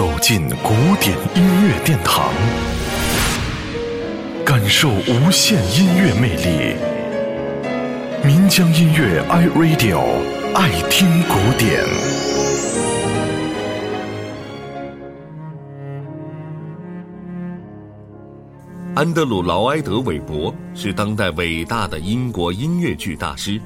走进古典音乐殿堂，感受无限音乐魅力。民江音乐 iRadio 爱听古典。安德鲁劳埃德韦伯是当代伟大的英国音乐剧大师，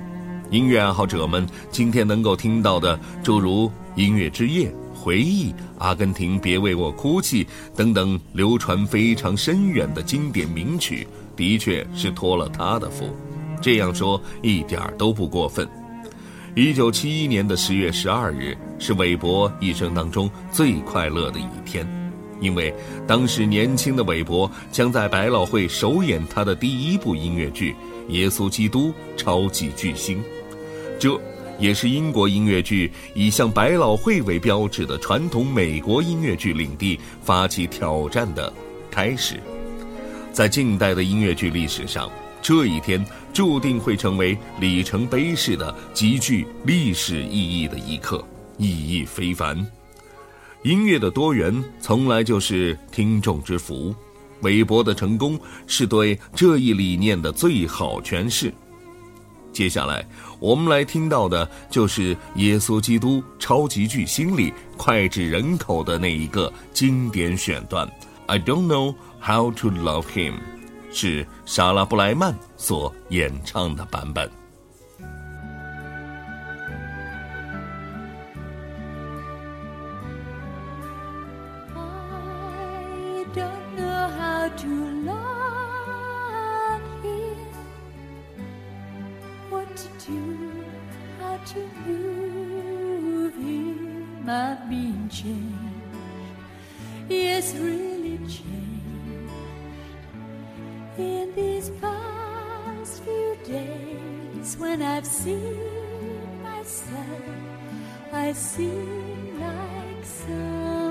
音乐爱好者们今天能够听到的诸如《音乐之夜》。回忆，《阿根廷，别为我哭泣》等等流传非常深远的经典名曲，的确是托了他的福。这样说一点都不过分。一九七一年的十月十二日是韦伯一生当中最快乐的一天，因为当时年轻的韦伯将在百老汇首演他的第一部音乐剧《耶稣基督超级巨星》。这。也是英国音乐剧以向百老汇为标志的传统美国音乐剧领地发起挑战的开始。在近代的音乐剧历史上，这一天注定会成为里程碑式的、极具历史意义的一刻，意义非凡。音乐的多元从来就是听众之福，韦伯的成功是对这一理念的最好诠释。接下来，我们来听到的就是《耶稣基督超级巨星》里脍炙人口的那一个经典选段。I don't know how to love him，是莎拉布莱曼所演唱的版本。I don't know how to love. attitude, how to move him, I've been changed. Yes, really changed. In these past few days, when I've seen myself, I seem like some.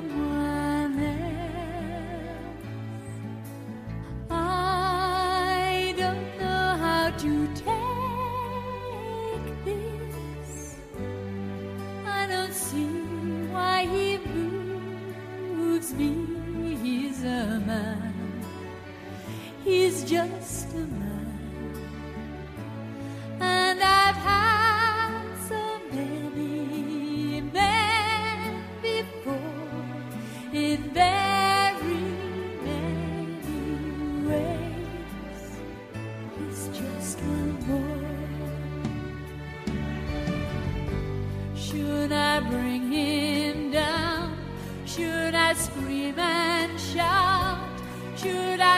me he's a man. He's just a man. And I've had so many men before in very many ways. He's just one more. Should I bring?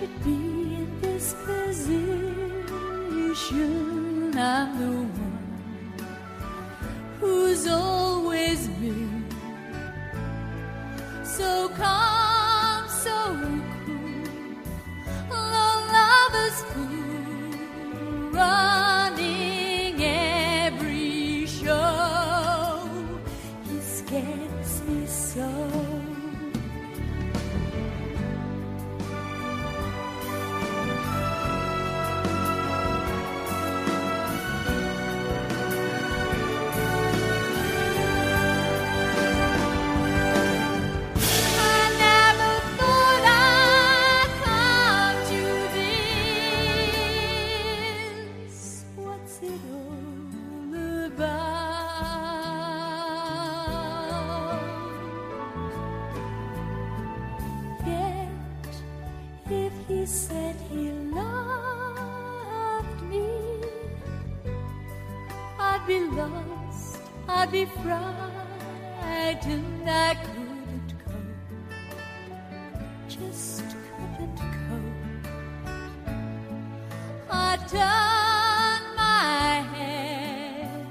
should be in this position. I'm the one who's always been so calm, so cool. Long lovers fool, running every show. He's scared. I'd be lost, I'd be frightened, I couldn't go. just couldn't go. I turn my head,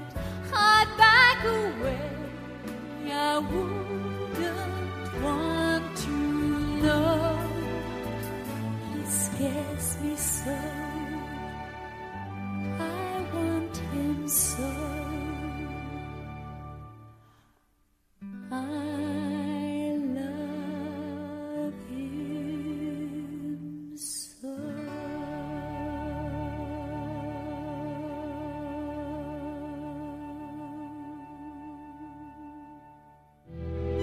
I'd back away, I wouldn't want to know. He scares me so.